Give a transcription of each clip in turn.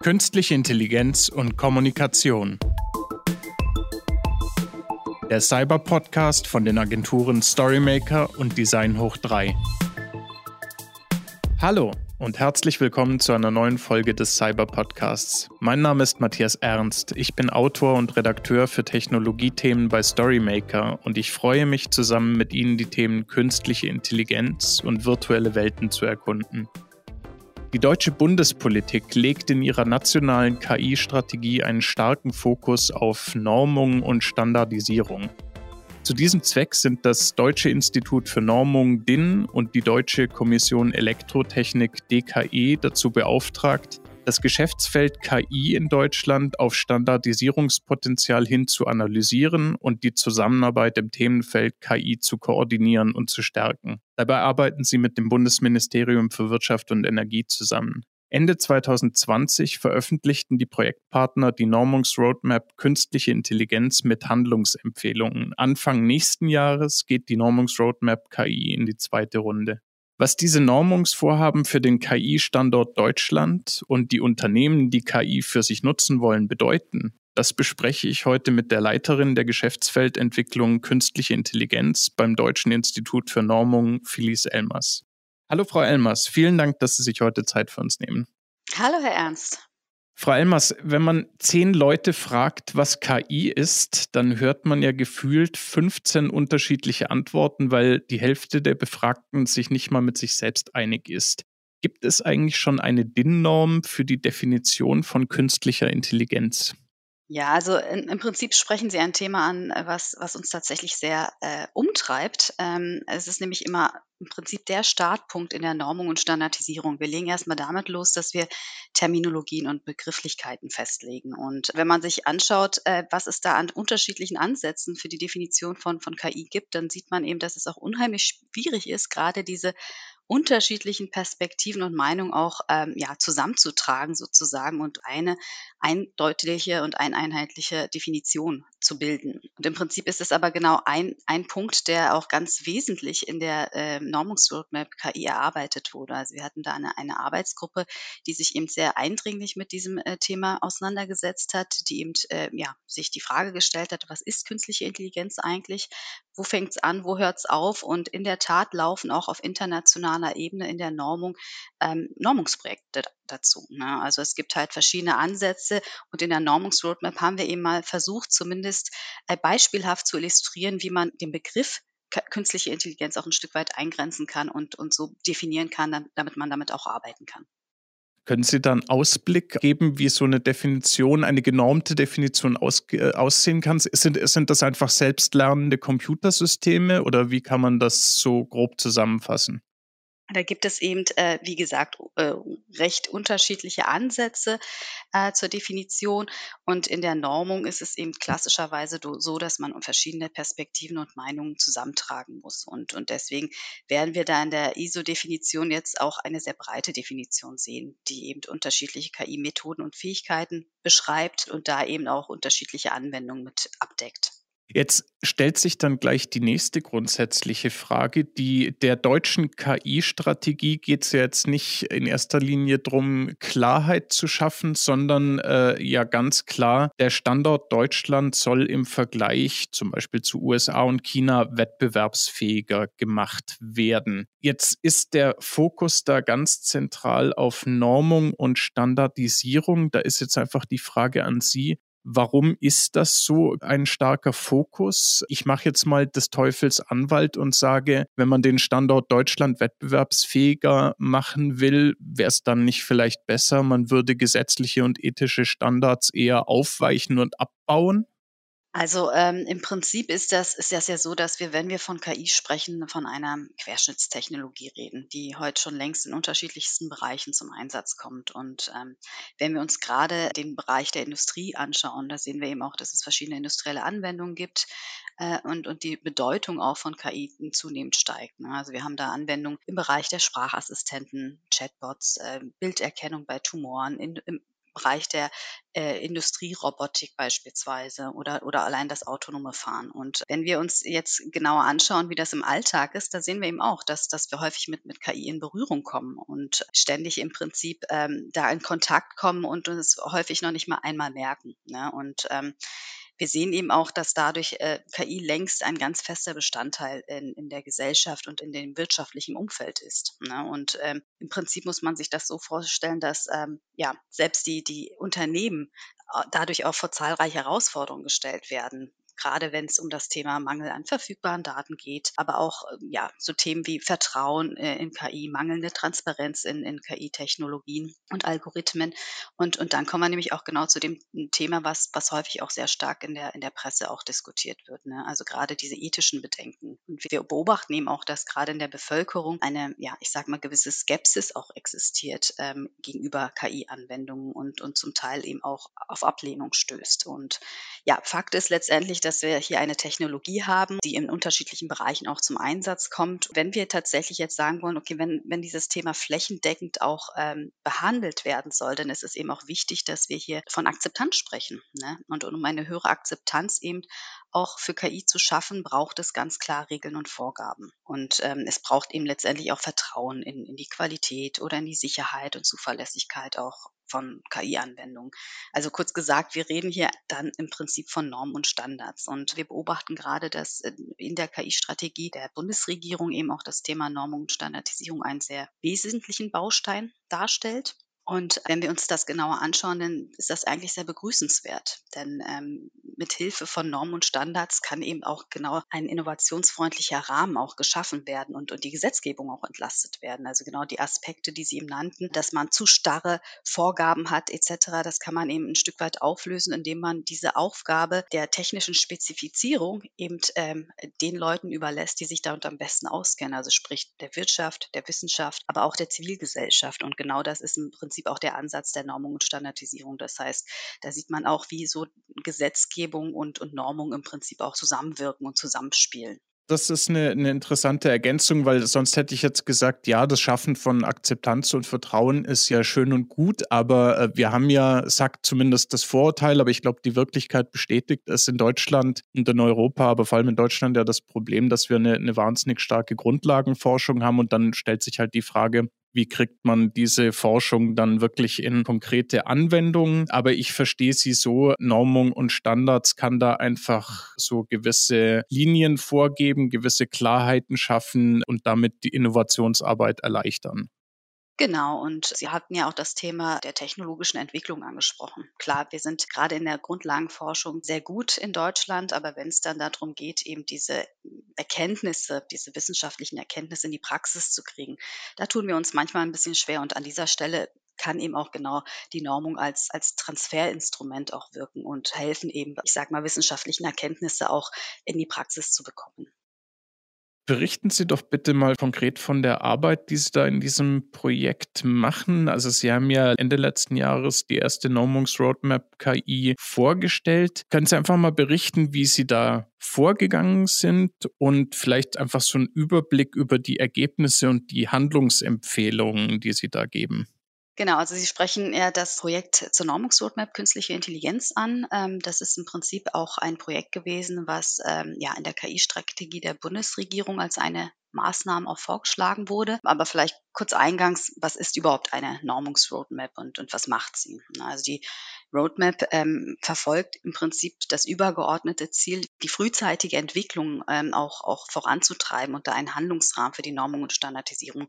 Künstliche Intelligenz und Kommunikation. Der Cyber-Podcast von den Agenturen Storymaker und Design Hoch 3. Hallo und herzlich willkommen zu einer neuen Folge des Cyber Podcasts. Mein Name ist Matthias Ernst. Ich bin Autor und Redakteur für Technologiethemen bei Storymaker und ich freue mich, zusammen mit Ihnen die Themen künstliche Intelligenz und virtuelle Welten zu erkunden. Die deutsche Bundespolitik legt in ihrer nationalen KI-Strategie einen starken Fokus auf Normung und Standardisierung. Zu diesem Zweck sind das Deutsche Institut für Normung DIN und die Deutsche Kommission Elektrotechnik DKE dazu beauftragt, das Geschäftsfeld KI in Deutschland auf Standardisierungspotenzial hin zu analysieren und die Zusammenarbeit im Themenfeld KI zu koordinieren und zu stärken. Dabei arbeiten sie mit dem Bundesministerium für Wirtschaft und Energie zusammen. Ende 2020 veröffentlichten die Projektpartner die Normungsroadmap Künstliche Intelligenz mit Handlungsempfehlungen. Anfang nächsten Jahres geht die Normungsroadmap KI in die zweite Runde. Was diese Normungsvorhaben für den KI-Standort Deutschland und die Unternehmen, die KI für sich nutzen wollen, bedeuten, das bespreche ich heute mit der Leiterin der Geschäftsfeldentwicklung Künstliche Intelligenz beim Deutschen Institut für Normung, Phyllis Elmers. Hallo, Frau Elmers. Vielen Dank, dass Sie sich heute Zeit für uns nehmen. Hallo, Herr Ernst. Frau Elmers, wenn man zehn Leute fragt, was KI ist, dann hört man ja gefühlt 15 unterschiedliche Antworten, weil die Hälfte der Befragten sich nicht mal mit sich selbst einig ist. Gibt es eigentlich schon eine DIN-Norm für die Definition von künstlicher Intelligenz? Ja, also in, im Prinzip sprechen Sie ein Thema an, äh, was, was uns tatsächlich sehr äh, umtreibt. Ähm, es ist nämlich immer im Prinzip der Startpunkt in der Normung und Standardisierung. Wir legen erstmal damit los, dass wir Terminologien und Begrifflichkeiten festlegen. Und wenn man sich anschaut, äh, was es da an unterschiedlichen Ansätzen für die Definition von, von KI gibt, dann sieht man eben, dass es auch unheimlich schwierig ist, gerade diese unterschiedlichen Perspektiven und Meinungen auch ähm, ja, zusammenzutragen sozusagen und eine eindeutige und eineinheitliche Definition zu bilden. Und im Prinzip ist es aber genau ein, ein Punkt, der auch ganz wesentlich in der äh, Normungsroadmap KI erarbeitet wurde. Also wir hatten da eine, eine Arbeitsgruppe, die sich eben sehr eindringlich mit diesem äh, Thema auseinandergesetzt hat, die eben äh, ja, sich die Frage gestellt hat, was ist künstliche Intelligenz eigentlich? Wo fängt es an? Wo hört es auf? Und in der Tat laufen auch auf internationaler nationaler Ebene in der Normung ähm, Normungsprojekte dazu. Ne? Also es gibt halt verschiedene Ansätze und in der Normungsroadmap haben wir eben mal versucht, zumindest äh, beispielhaft zu illustrieren, wie man den Begriff künstliche Intelligenz auch ein Stück weit eingrenzen kann und, und so definieren kann, damit man damit auch arbeiten kann. Können Sie dann Ausblick geben, wie so eine Definition, eine genormte Definition aus, äh, aussehen kann? Sind, sind das einfach selbstlernende Computersysteme oder wie kann man das so grob zusammenfassen? Da gibt es eben, äh, wie gesagt, äh, recht unterschiedliche Ansätze äh, zur Definition. Und in der Normung ist es eben klassischerweise so, dass man verschiedene Perspektiven und Meinungen zusammentragen muss. Und, und deswegen werden wir da in der ISO-Definition jetzt auch eine sehr breite Definition sehen, die eben unterschiedliche KI-Methoden und Fähigkeiten beschreibt und da eben auch unterschiedliche Anwendungen mit abdeckt. Jetzt stellt sich dann gleich die nächste grundsätzliche Frage. Die, der deutschen KI-Strategie geht es ja jetzt nicht in erster Linie darum, Klarheit zu schaffen, sondern äh, ja ganz klar, der Standort Deutschland soll im Vergleich zum Beispiel zu USA und China wettbewerbsfähiger gemacht werden. Jetzt ist der Fokus da ganz zentral auf Normung und Standardisierung. Da ist jetzt einfach die Frage an Sie, Warum ist das so ein starker Fokus? Ich mache jetzt mal des Teufels Anwalt und sage, wenn man den Standort Deutschland wettbewerbsfähiger machen will, wäre es dann nicht vielleicht besser, man würde gesetzliche und ethische Standards eher aufweichen und abbauen? Also ähm, im Prinzip ist das, ist das ja so, dass wir, wenn wir von KI sprechen, von einer Querschnittstechnologie reden, die heute schon längst in unterschiedlichsten Bereichen zum Einsatz kommt. Und ähm, wenn wir uns gerade den Bereich der Industrie anschauen, da sehen wir eben auch, dass es verschiedene industrielle Anwendungen gibt äh, und, und die Bedeutung auch von KI zunehmend steigt. Ne? Also wir haben da Anwendungen im Bereich der Sprachassistenten, Chatbots, äh, Bilderkennung bei Tumoren, in, im Bereich der äh, Industrierobotik beispielsweise oder, oder allein das autonome Fahren. Und wenn wir uns jetzt genauer anschauen, wie das im Alltag ist, da sehen wir eben auch, dass, dass wir häufig mit, mit KI in Berührung kommen und ständig im Prinzip ähm, da in Kontakt kommen und uns häufig noch nicht mal einmal merken. Ne? Und ähm, wir sehen eben auch, dass dadurch äh, KI längst ein ganz fester Bestandteil in, in der Gesellschaft und in dem wirtschaftlichen Umfeld ist. Ne? Und ähm, im Prinzip muss man sich das so vorstellen, dass ähm, ja selbst die, die Unternehmen äh, dadurch auch vor zahlreiche Herausforderungen gestellt werden gerade wenn es um das Thema Mangel an verfügbaren Daten geht, aber auch ähm, ja, so Themen wie Vertrauen äh, in KI, mangelnde Transparenz in, in KI-Technologien und Algorithmen. Und, und dann kommen wir nämlich auch genau zu dem Thema, was, was häufig auch sehr stark in der, in der Presse auch diskutiert wird. Ne? Also gerade diese ethischen Bedenken. Und wir beobachten eben auch, dass gerade in der Bevölkerung eine, ja, ich sage mal, gewisse Skepsis auch existiert ähm, gegenüber KI-Anwendungen und, und zum Teil eben auch auf Ablehnung stößt. Und ja, Fakt ist letztendlich, dass wir hier eine Technologie haben, die in unterschiedlichen Bereichen auch zum Einsatz kommt. Wenn wir tatsächlich jetzt sagen wollen, okay, wenn, wenn dieses Thema flächendeckend auch ähm, behandelt werden soll, dann ist es eben auch wichtig, dass wir hier von Akzeptanz sprechen. Ne? Und um eine höhere Akzeptanz eben auch für KI zu schaffen, braucht es ganz klar Regeln und Vorgaben. Und ähm, es braucht eben letztendlich auch Vertrauen in, in die Qualität oder in die Sicherheit und Zuverlässigkeit auch von KI-Anwendungen. Also kurz gesagt, wir reden hier dann im Prinzip von Normen und Standards. Und wir beobachten gerade, dass in der KI-Strategie der Bundesregierung eben auch das Thema Normung und Standardisierung einen sehr wesentlichen Baustein darstellt. Und wenn wir uns das genauer anschauen, dann ist das eigentlich sehr begrüßenswert. Denn ähm, mit Hilfe von Normen und Standards kann eben auch genau ein innovationsfreundlicher Rahmen auch geschaffen werden und, und die Gesetzgebung auch entlastet werden. Also genau die Aspekte, die Sie eben nannten, dass man zu starre Vorgaben hat etc., das kann man eben ein Stück weit auflösen, indem man diese Aufgabe der technischen Spezifizierung eben ähm, den Leuten überlässt, die sich damit am besten auskennen. Also sprich der Wirtschaft, der Wissenschaft, aber auch der Zivilgesellschaft. Und genau das ist im Prinzip auch der Ansatz der Normung und Standardisierung. Das heißt, da sieht man auch, wie so Gesetzgebung und, und Normung im Prinzip auch zusammenwirken und zusammenspielen. Das ist eine, eine, interessante Ergänzung, weil sonst hätte ich jetzt gesagt, ja, das Schaffen von Akzeptanz und Vertrauen ist ja schön und gut, aber äh, wir haben ja, sagt zumindest das Vorurteil, aber ich glaube, die Wirklichkeit bestätigt es in Deutschland und in Europa, aber vor allem in Deutschland ja das Problem, dass wir eine, eine wahnsinnig starke Grundlagenforschung haben und dann stellt sich halt die Frage, wie kriegt man diese Forschung dann wirklich in konkrete Anwendungen. Aber ich verstehe sie so, Normung und Standards kann da einfach so gewisse Linien vorgeben, gewisse Klarheiten schaffen und damit die Innovationsarbeit erleichtern. Genau, und Sie hatten ja auch das Thema der technologischen Entwicklung angesprochen. Klar, wir sind gerade in der Grundlagenforschung sehr gut in Deutschland, aber wenn es dann darum geht, eben diese Erkenntnisse, diese wissenschaftlichen Erkenntnisse in die Praxis zu kriegen, da tun wir uns manchmal ein bisschen schwer. Und an dieser Stelle kann eben auch genau die Normung als, als Transferinstrument auch wirken und helfen eben, ich sage mal, wissenschaftlichen Erkenntnisse auch in die Praxis zu bekommen. Berichten Sie doch bitte mal konkret von der Arbeit, die Sie da in diesem Projekt machen. Also Sie haben ja Ende letzten Jahres die erste Normungsroadmap KI vorgestellt. Können Sie einfach mal berichten, wie Sie da vorgegangen sind und vielleicht einfach so einen Überblick über die Ergebnisse und die Handlungsempfehlungen, die Sie da geben? Genau, also Sie sprechen ja das Projekt zur Normungsroadmap Künstliche Intelligenz an. Ähm, das ist im Prinzip auch ein Projekt gewesen, was ähm, ja in der KI-Strategie der Bundesregierung als eine Maßnahme auch vorgeschlagen wurde. Aber vielleicht kurz eingangs, was ist überhaupt eine Normungsroadmap und, und was macht sie? Also die Roadmap ähm, verfolgt im Prinzip das übergeordnete Ziel, die frühzeitige Entwicklung ähm, auch, auch voranzutreiben und da einen Handlungsrahmen für die Normung und Standardisierung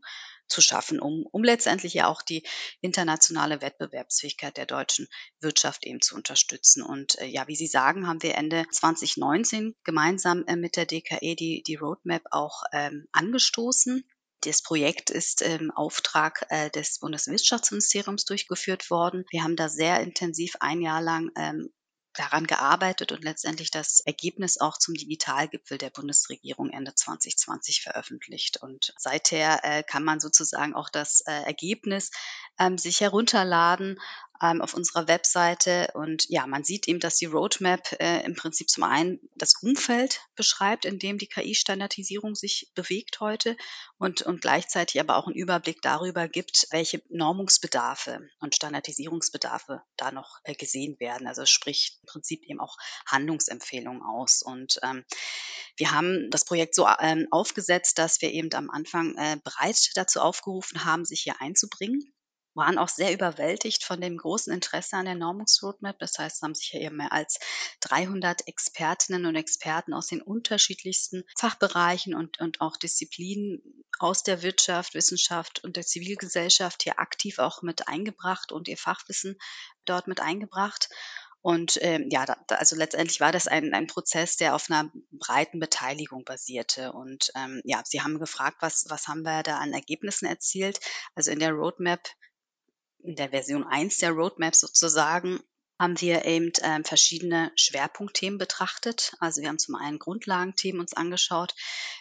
zu schaffen, um, um letztendlich ja auch die internationale Wettbewerbsfähigkeit der deutschen Wirtschaft eben zu unterstützen. Und äh, ja, wie Sie sagen, haben wir Ende 2019 gemeinsam äh, mit der DKE die, die Roadmap auch ähm, angestoßen. Das Projekt ist im Auftrag äh, des Bundeswirtschaftsministeriums durchgeführt worden. Wir haben da sehr intensiv ein Jahr lang ähm, daran gearbeitet und letztendlich das Ergebnis auch zum Digitalgipfel der Bundesregierung Ende 2020 veröffentlicht. Und seither äh, kann man sozusagen auch das äh, Ergebnis ähm, sich herunterladen ähm, auf unserer Webseite. Und ja, man sieht eben, dass die Roadmap äh, im Prinzip zum einen das Umfeld beschreibt, in dem die KI-Standardisierung sich bewegt heute und, und gleichzeitig aber auch einen Überblick darüber gibt, welche Normungsbedarfe und Standardisierungsbedarfe da noch äh, gesehen werden. Also spricht im Prinzip eben auch Handlungsempfehlungen aus. Und ähm, wir haben das Projekt so ähm, aufgesetzt, dass wir eben am Anfang äh, bereit dazu aufgerufen haben, sich hier einzubringen waren auch sehr überwältigt von dem großen Interesse an der Normungsroadmap. Das heißt, es haben sich ja eben mehr als 300 Expertinnen und Experten aus den unterschiedlichsten Fachbereichen und, und auch Disziplinen aus der Wirtschaft, Wissenschaft und der Zivilgesellschaft hier aktiv auch mit eingebracht und ihr Fachwissen dort mit eingebracht. Und ähm, ja, da, also letztendlich war das ein, ein Prozess, der auf einer breiten Beteiligung basierte. Und ähm, ja, Sie haben gefragt, was, was haben wir da an Ergebnissen erzielt? Also in der Roadmap in der Version 1 der Roadmap sozusagen haben wir eben ähm, verschiedene Schwerpunktthemen betrachtet. Also wir haben zum einen Grundlagenthemen uns angeschaut,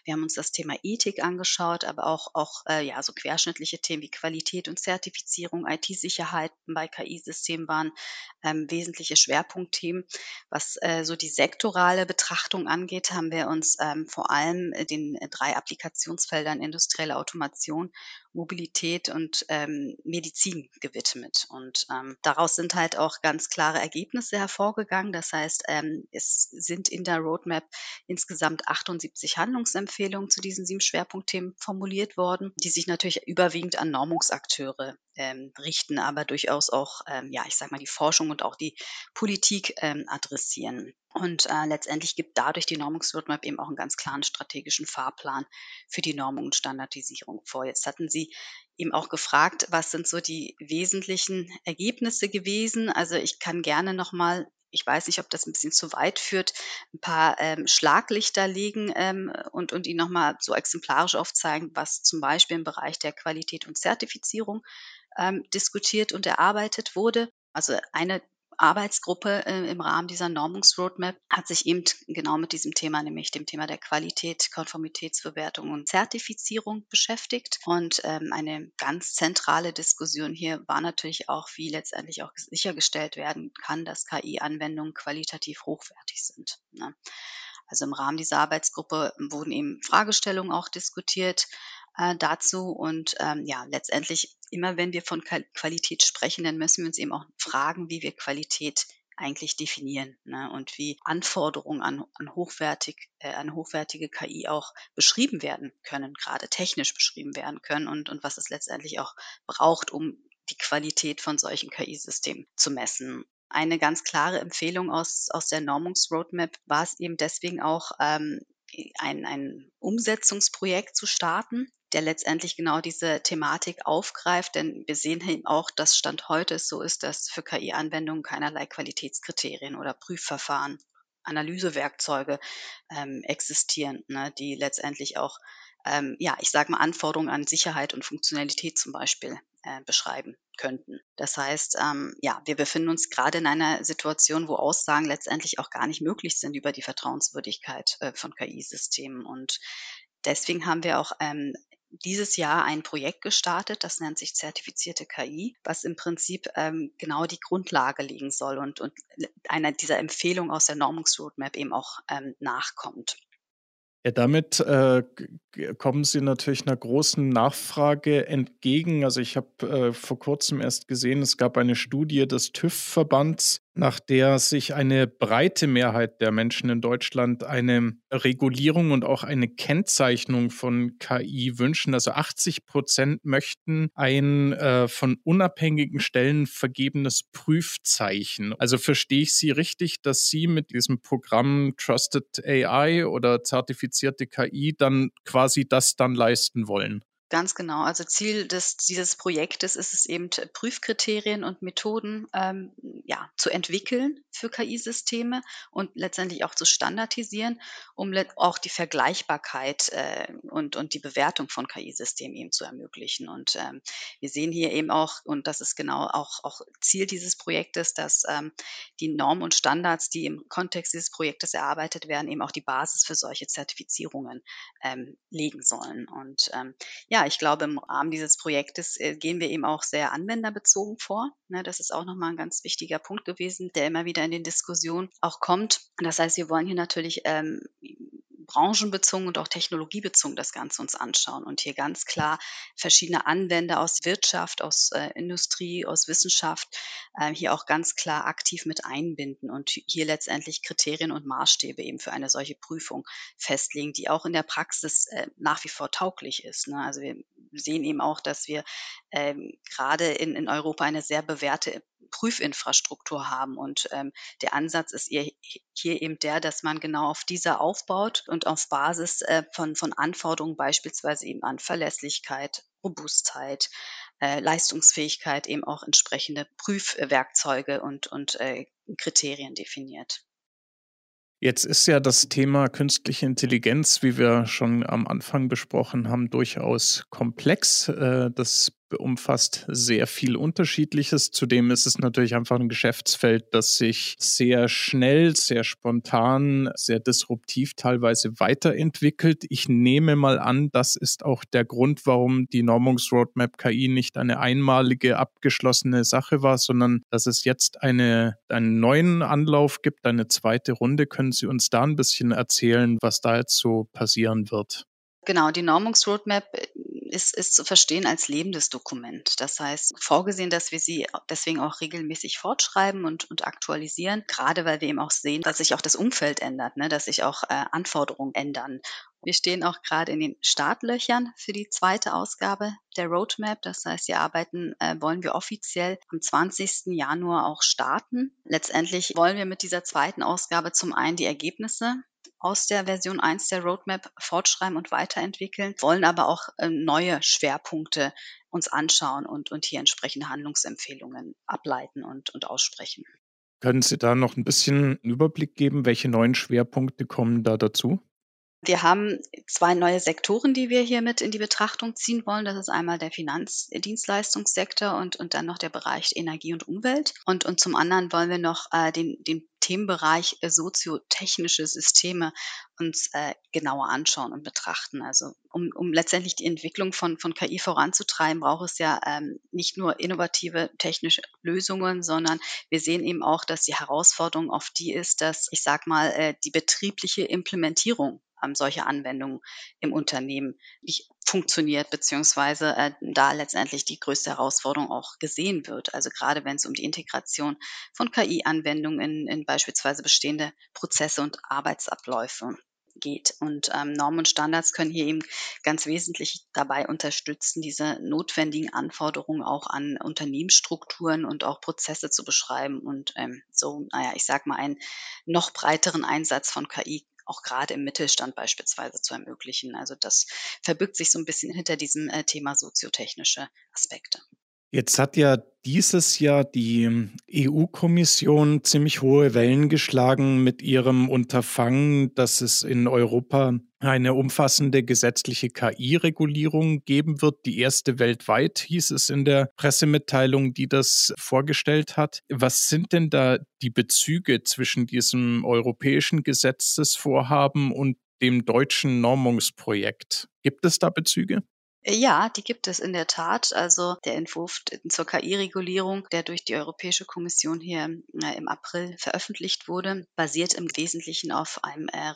wir haben uns das Thema Ethik angeschaut, aber auch, auch äh, ja, so querschnittliche Themen wie Qualität und Zertifizierung, IT-Sicherheit bei KI-Systemen waren ähm, wesentliche Schwerpunktthemen. Was äh, so die sektorale Betrachtung angeht, haben wir uns ähm, vor allem den drei Applikationsfeldern industrielle Automation Mobilität und ähm, Medizin gewidmet. Und ähm, daraus sind halt auch ganz klare Ergebnisse hervorgegangen. Das heißt, ähm, es sind in der Roadmap insgesamt 78 Handlungsempfehlungen zu diesen sieben Schwerpunktthemen formuliert worden, die sich natürlich überwiegend an Normungsakteure ähm, richten, aber durchaus auch, ähm, ja, ich sage mal, die Forschung und auch die Politik ähm, adressieren. Und äh, letztendlich gibt dadurch die Normungsroadmap eben auch einen ganz klaren strategischen Fahrplan für die Normung und Standardisierung vor. Jetzt hatten Sie eben auch gefragt, was sind so die wesentlichen Ergebnisse gewesen. Also ich kann gerne nochmal ich weiß nicht, ob das ein bisschen zu weit führt, ein paar ähm, Schlaglichter legen ähm, und, und Ihnen nochmal so exemplarisch aufzeigen, was zum Beispiel im Bereich der Qualität und Zertifizierung ähm, diskutiert und erarbeitet wurde. Also eine Arbeitsgruppe äh, im Rahmen dieser Normungsroadmap hat sich eben genau mit diesem Thema, nämlich dem Thema der Qualität, Konformitätsbewertung und Zertifizierung beschäftigt. Und ähm, eine ganz zentrale Diskussion hier war natürlich auch, wie letztendlich auch sichergestellt werden kann, dass KI-Anwendungen qualitativ hochwertig sind. Ne? Also im Rahmen dieser Arbeitsgruppe wurden eben Fragestellungen auch diskutiert äh, dazu. Und ähm, ja, letztendlich immer wenn wir von Qualität sprechen, dann müssen wir uns eben auch fragen, wie wir Qualität eigentlich definieren ne? und wie Anforderungen an, an, hochwertig, äh, an hochwertige KI auch beschrieben werden können, gerade technisch beschrieben werden können und, und was es letztendlich auch braucht, um die Qualität von solchen KI-Systemen zu messen. Eine ganz klare Empfehlung aus, aus der Normungsroadmap war es eben deswegen auch, ähm, ein, ein Umsetzungsprojekt zu starten, der letztendlich genau diese Thematik aufgreift. Denn wir sehen eben auch, dass Stand heute es so ist, dass für KI-Anwendungen keinerlei Qualitätskriterien oder Prüfverfahren, Analysewerkzeuge ähm, existieren, ne, die letztendlich auch, ähm, ja, ich sage mal, Anforderungen an Sicherheit und Funktionalität zum Beispiel äh, beschreiben könnten. Das heißt, ähm, ja, wir befinden uns gerade in einer Situation, wo Aussagen letztendlich auch gar nicht möglich sind über die Vertrauenswürdigkeit äh, von KI-Systemen. Und deswegen haben wir auch ähm, dieses Jahr ein Projekt gestartet, das nennt sich zertifizierte KI, was im Prinzip ähm, genau die Grundlage legen soll und, und einer dieser Empfehlungen aus der Normungsroadmap eben auch ähm, nachkommt. Ja, damit äh, kommen Sie natürlich einer großen Nachfrage entgegen. Also ich habe äh, vor kurzem erst gesehen, es gab eine Studie des TÜV-Verbands, nach der sich eine breite Mehrheit der Menschen in Deutschland eine Regulierung und auch eine Kennzeichnung von KI wünschen. Also 80 Prozent möchten ein äh, von unabhängigen Stellen vergebenes Prüfzeichen. Also verstehe ich Sie richtig, dass Sie mit diesem Programm Trusted AI oder zertifizierte KI dann quasi das dann leisten wollen? Ganz genau. Also Ziel des, dieses Projektes ist es eben, Prüfkriterien und Methoden ähm, ja, zu entwickeln für KI-Systeme und letztendlich auch zu standardisieren, um auch die Vergleichbarkeit äh, und, und die Bewertung von KI-Systemen eben zu ermöglichen. Und ähm, wir sehen hier eben auch, und das ist genau auch, auch Ziel dieses Projektes, dass ähm, die Normen und Standards, die im Kontext dieses Projektes erarbeitet werden, eben auch die Basis für solche Zertifizierungen ähm, legen sollen. Und ähm, ja, ja, ich glaube, im Rahmen dieses Projektes äh, gehen wir eben auch sehr anwenderbezogen vor. Ne, das ist auch nochmal ein ganz wichtiger Punkt gewesen, der immer wieder in den Diskussionen auch kommt. Das heißt, wir wollen hier natürlich ähm, branchenbezogen und auch technologiebezogen das Ganze uns anschauen und hier ganz klar verschiedene Anwender aus Wirtschaft, aus äh, Industrie, aus Wissenschaft äh, hier auch ganz klar aktiv mit einbinden und hier letztendlich Kriterien und Maßstäbe eben für eine solche Prüfung festlegen, die auch in der Praxis äh, nach wie vor tauglich ist. Ne? Also wir sehen eben auch, dass wir ähm, gerade in, in Europa eine sehr bewährte Prüfinfrastruktur haben. Und ähm, der Ansatz ist hier, hier eben der, dass man genau auf dieser aufbaut und auf Basis äh, von, von Anforderungen beispielsweise eben an Verlässlichkeit, Robustheit, äh, Leistungsfähigkeit eben auch entsprechende Prüfwerkzeuge und, und äh, Kriterien definiert. Jetzt ist ja das Thema künstliche Intelligenz, wie wir schon am Anfang besprochen haben, durchaus komplex. Äh, das umfasst sehr viel Unterschiedliches. Zudem ist es natürlich einfach ein Geschäftsfeld, das sich sehr schnell, sehr spontan, sehr disruptiv teilweise weiterentwickelt. Ich nehme mal an, das ist auch der Grund, warum die Normungsroadmap KI nicht eine einmalige abgeschlossene Sache war, sondern dass es jetzt eine, einen neuen Anlauf gibt, eine zweite Runde. Können Sie uns da ein bisschen erzählen, was da jetzt so passieren wird? Genau, die Normungsroadmap ist, ist zu verstehen als lebendes Dokument. Das heißt, vorgesehen, dass wir sie deswegen auch regelmäßig fortschreiben und, und aktualisieren, gerade weil wir eben auch sehen, dass sich auch das Umfeld ändert, ne, dass sich auch äh, Anforderungen ändern. Wir stehen auch gerade in den Startlöchern für die zweite Ausgabe der Roadmap. Das heißt, die Arbeiten äh, wollen wir offiziell am 20. Januar auch starten. Letztendlich wollen wir mit dieser zweiten Ausgabe zum einen die Ergebnisse aus der Version 1 der Roadmap fortschreiben und weiterentwickeln, wollen aber auch äh, neue Schwerpunkte uns anschauen und, und hier entsprechende Handlungsempfehlungen ableiten und, und aussprechen. Können Sie da noch ein bisschen Überblick geben, welche neuen Schwerpunkte kommen da dazu? Wir haben zwei neue Sektoren, die wir hier mit in die Betrachtung ziehen wollen. Das ist einmal der Finanzdienstleistungssektor und, und dann noch der Bereich Energie und Umwelt. Und, und zum anderen wollen wir noch äh, den, den Themenbereich äh, soziotechnische Systeme uns äh, genauer anschauen und betrachten. Also um, um letztendlich die Entwicklung von, von KI voranzutreiben, braucht es ja ähm, nicht nur innovative technische Lösungen, sondern wir sehen eben auch, dass die Herausforderung oft die ist, dass ich sag mal äh, die betriebliche Implementierung ähm, solche Anwendungen im Unternehmen nicht funktioniert, beziehungsweise äh, da letztendlich die größte Herausforderung auch gesehen wird. Also gerade wenn es um die Integration von KI-Anwendungen in, in beispielsweise bestehende Prozesse und Arbeitsabläufe geht. Und ähm, Normen und Standards können hier eben ganz wesentlich dabei unterstützen, diese notwendigen Anforderungen auch an Unternehmensstrukturen und auch Prozesse zu beschreiben und ähm, so, naja, ich sag mal, einen noch breiteren Einsatz von KI auch gerade im Mittelstand beispielsweise zu ermöglichen. Also das verbirgt sich so ein bisschen hinter diesem äh, Thema soziotechnische Aspekte. Jetzt hat ja dieses Jahr die EU-Kommission ziemlich hohe Wellen geschlagen mit ihrem Unterfangen, dass es in Europa eine umfassende gesetzliche KI-Regulierung geben wird. Die erste weltweit, hieß es in der Pressemitteilung, die das vorgestellt hat. Was sind denn da die Bezüge zwischen diesem europäischen Gesetzesvorhaben und dem deutschen Normungsprojekt? Gibt es da Bezüge? Ja, die gibt es in der Tat. Also der Entwurf zur KI-Regulierung, der durch die Europäische Kommission hier äh, im April veröffentlicht wurde, basiert im Wesentlichen auf einem äh,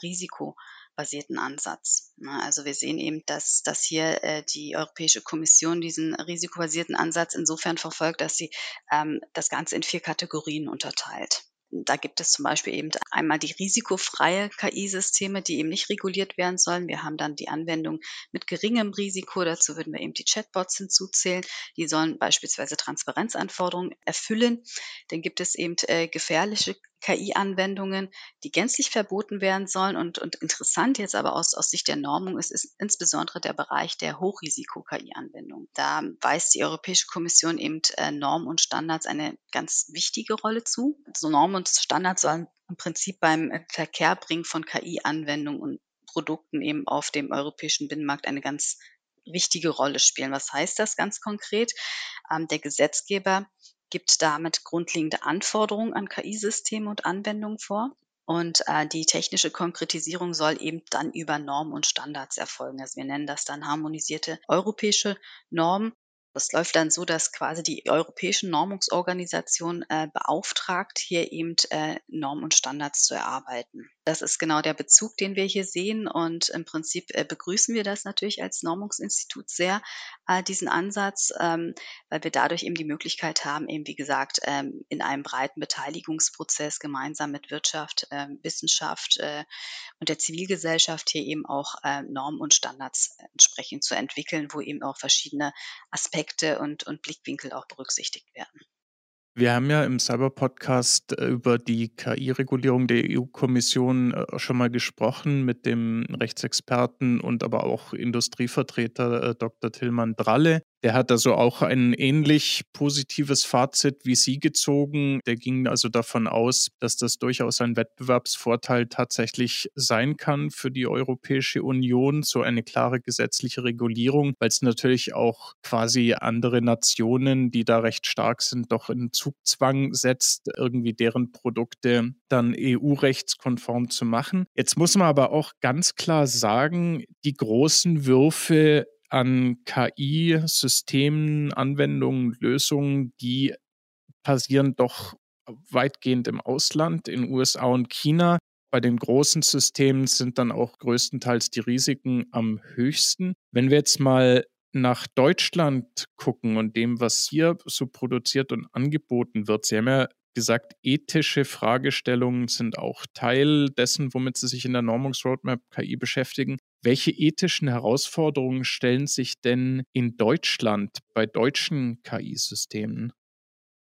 risikobasierten Ansatz. Ne? Also wir sehen eben, dass, dass hier äh, die Europäische Kommission diesen risikobasierten Ansatz insofern verfolgt, dass sie ähm, das Ganze in vier Kategorien unterteilt. Da gibt es zum Beispiel eben einmal die risikofreie KI-Systeme, die eben nicht reguliert werden sollen. Wir haben dann die Anwendung mit geringem Risiko. Dazu würden wir eben die Chatbots hinzuzählen. Die sollen beispielsweise Transparenzanforderungen erfüllen. Dann gibt es eben äh, gefährliche KI-Anwendungen, die gänzlich verboten werden sollen. Und, und interessant jetzt aber aus, aus Sicht der Normung ist, ist insbesondere der Bereich der Hochrisiko-KI-Anwendungen. Da weist die Europäische Kommission eben äh, Normen und Standards eine ganz wichtige Rolle zu. Also Normen und Standards sollen im Prinzip beim Verkehrbringen von KI-Anwendungen und Produkten eben auf dem europäischen Binnenmarkt eine ganz wichtige Rolle spielen. Was heißt das ganz konkret? Ähm, der Gesetzgeber gibt damit grundlegende Anforderungen an KI-Systeme und Anwendungen vor. Und äh, die technische Konkretisierung soll eben dann über Normen und Standards erfolgen. Also wir nennen das dann harmonisierte europäische Normen. Das läuft dann so, dass quasi die europäische Normungsorganisation äh, beauftragt, hier eben äh, Normen und Standards zu erarbeiten. Das ist genau der Bezug, den wir hier sehen. Und im Prinzip äh, begrüßen wir das natürlich als Normungsinstitut sehr, äh, diesen Ansatz, ähm, weil wir dadurch eben die Möglichkeit haben, eben wie gesagt, ähm, in einem breiten Beteiligungsprozess gemeinsam mit Wirtschaft, ähm, Wissenschaft äh, und der Zivilgesellschaft hier eben auch Normen und Standards entsprechend zu entwickeln, wo eben auch verschiedene Aspekte Aspekte und, und Blickwinkel auch berücksichtigt werden. Wir haben ja im Cyber-Podcast äh, über die KI-Regulierung der EU-Kommission äh, schon mal gesprochen mit dem Rechtsexperten und aber auch Industrievertreter äh, Dr. Tillmann Dralle. Der hat also auch ein ähnlich positives Fazit wie Sie gezogen. Der ging also davon aus, dass das durchaus ein Wettbewerbsvorteil tatsächlich sein kann für die Europäische Union, so eine klare gesetzliche Regulierung, weil es natürlich auch quasi andere Nationen, die da recht stark sind, doch in Zugzwang setzt, irgendwie deren Produkte dann EU-rechtskonform zu machen. Jetzt muss man aber auch ganz klar sagen, die großen Würfe an KI-Systemen, Anwendungen, Lösungen, die passieren doch weitgehend im Ausland, in USA und China. Bei den großen Systemen sind dann auch größtenteils die Risiken am höchsten. Wenn wir jetzt mal nach Deutschland gucken und dem, was hier so produziert und angeboten wird, Sie haben ja gesagt, ethische Fragestellungen sind auch Teil dessen, womit Sie sich in der Normungsroadmap KI beschäftigen. Welche ethischen Herausforderungen stellen sich denn in Deutschland bei deutschen KI-Systemen?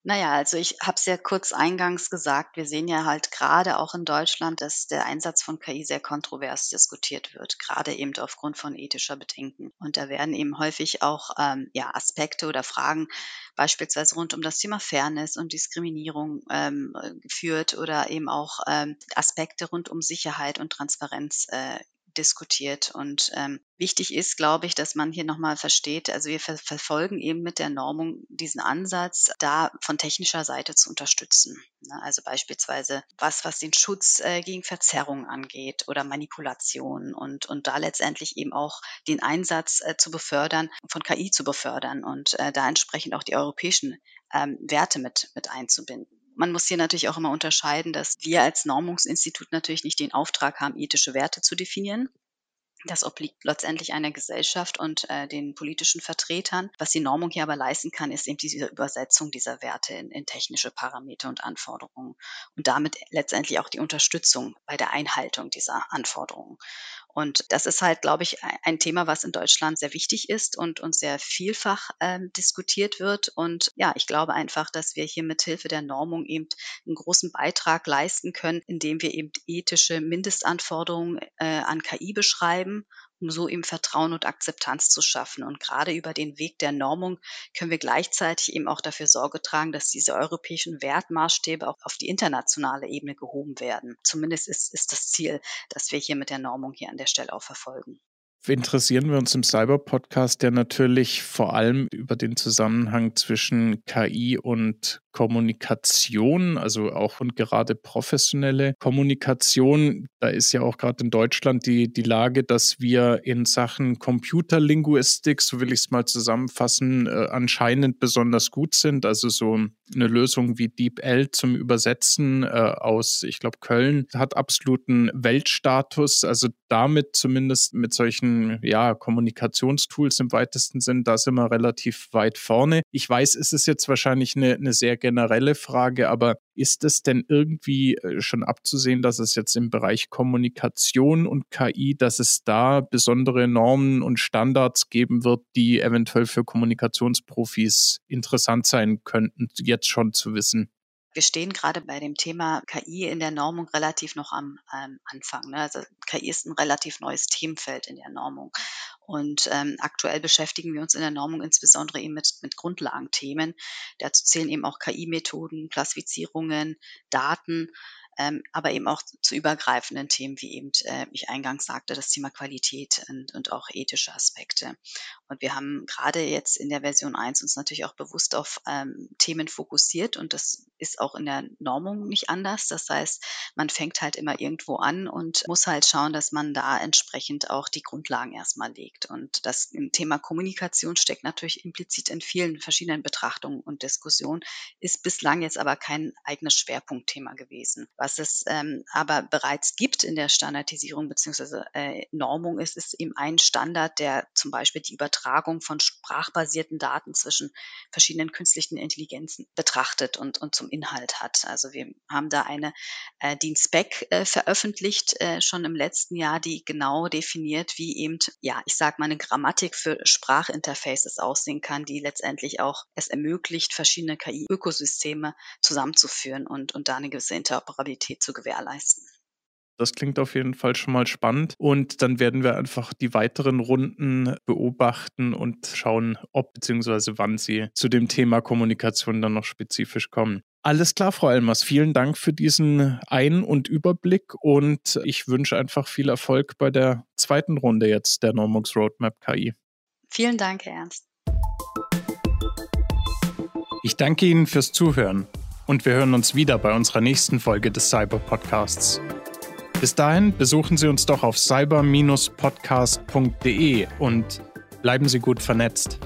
Naja, also ich habe es ja kurz eingangs gesagt, wir sehen ja halt gerade auch in Deutschland, dass der Einsatz von KI sehr kontrovers diskutiert wird, gerade eben aufgrund von ethischer Bedenken. Und da werden eben häufig auch ähm, ja, Aspekte oder Fragen beispielsweise rund um das Thema Fairness und Diskriminierung ähm, geführt oder eben auch ähm, Aspekte rund um Sicherheit und Transparenz äh, diskutiert. Und ähm, wichtig ist, glaube ich, dass man hier nochmal versteht, also wir ver verfolgen eben mit der Normung diesen Ansatz, da von technischer Seite zu unterstützen. Ne? Also beispielsweise was, was den Schutz äh, gegen Verzerrung angeht oder Manipulation und, und da letztendlich eben auch den Einsatz äh, zu befördern, von KI zu befördern und äh, da entsprechend auch die europäischen ähm, Werte mit, mit einzubinden. Man muss hier natürlich auch immer unterscheiden, dass wir als Normungsinstitut natürlich nicht den Auftrag haben, ethische Werte zu definieren. Das obliegt letztendlich einer Gesellschaft und äh, den politischen Vertretern. Was die Normung hier aber leisten kann, ist eben diese Übersetzung dieser Werte in, in technische Parameter und Anforderungen und damit letztendlich auch die Unterstützung bei der Einhaltung dieser Anforderungen. Und das ist halt, glaube ich, ein Thema, was in Deutschland sehr wichtig ist und, und sehr vielfach ähm, diskutiert wird. Und ja, ich glaube einfach, dass wir hier mit Hilfe der Normung eben einen großen Beitrag leisten können, indem wir eben ethische Mindestanforderungen äh, an KI beschreiben um so eben Vertrauen und Akzeptanz zu schaffen. Und gerade über den Weg der Normung können wir gleichzeitig eben auch dafür Sorge tragen, dass diese europäischen Wertmaßstäbe auch auf die internationale Ebene gehoben werden. Zumindest ist, ist das Ziel, das wir hier mit der Normung hier an der Stelle auch verfolgen interessieren wir uns im Cyber-Podcast ja natürlich vor allem über den Zusammenhang zwischen KI und Kommunikation, also auch und gerade professionelle Kommunikation. Da ist ja auch gerade in Deutschland die, die Lage, dass wir in Sachen Computerlinguistik, so will ich es mal zusammenfassen, äh, anscheinend besonders gut sind. Also so eine Lösung wie DeepL zum Übersetzen äh, aus, ich glaube, Köln hat absoluten Weltstatus. Also damit zumindest mit solchen ja, Kommunikationstools im weitesten Sinn, da sind wir relativ weit vorne. Ich weiß, es ist jetzt wahrscheinlich eine, eine sehr generelle Frage, aber ist es denn irgendwie äh, schon abzusehen, dass es jetzt im Bereich Kommunikation und KI, dass es da besondere Normen und Standards geben wird, die eventuell für Kommunikationsprofis interessant sein könnten, jetzt schon zu wissen? Wir stehen gerade bei dem Thema KI in der Normung relativ noch am ähm, Anfang. Ne? Also KI ist ein relativ neues Themenfeld in der Normung. Und ähm, aktuell beschäftigen wir uns in der Normung insbesondere eben mit, mit Grundlagenthemen. Dazu zählen eben auch KI-Methoden, Klassifizierungen, Daten, ähm, aber eben auch zu übergreifenden Themen, wie eben äh, ich eingangs sagte, das Thema Qualität und, und auch ethische Aspekte. Und wir haben gerade jetzt in der Version 1 uns natürlich auch bewusst auf ähm, Themen fokussiert und das ist auch in der Normung nicht anders. Das heißt, man fängt halt immer irgendwo an und muss halt schauen, dass man da entsprechend auch die Grundlagen erstmal legt. Und das Thema Kommunikation steckt natürlich implizit in vielen verschiedenen Betrachtungen und Diskussionen, ist bislang jetzt aber kein eigenes Schwerpunktthema gewesen. Was es ähm, aber bereits gibt in der Standardisierung bzw. Äh, Normung ist, ist eben ein Standard, der zum Beispiel die Übertragung von sprachbasierten Daten zwischen verschiedenen künstlichen Intelligenzen betrachtet und, und zum Inhalt hat. Also wir haben da eine äh, DIN Spec äh, veröffentlicht, äh, schon im letzten Jahr, die genau definiert, wie eben, ja, ich sage mal, eine Grammatik für Sprachinterfaces aussehen kann, die letztendlich auch es ermöglicht, verschiedene KI-Ökosysteme zusammenzuführen und, und da eine gewisse Interoperabilität zu gewährleisten. Das klingt auf jeden Fall schon mal spannend. Und dann werden wir einfach die weiteren Runden beobachten und schauen, ob bzw. wann sie zu dem Thema Kommunikation dann noch spezifisch kommen. Alles klar, Frau Elmers. Vielen Dank für diesen Ein- und Überblick und ich wünsche einfach viel Erfolg bei der zweiten Runde jetzt der Normux Roadmap KI. Vielen Dank, Herr Ernst. Ich danke Ihnen fürs Zuhören und wir hören uns wieder bei unserer nächsten Folge des Cyber Podcasts. Bis dahin besuchen Sie uns doch auf cyber-podcast.de und bleiben Sie gut vernetzt.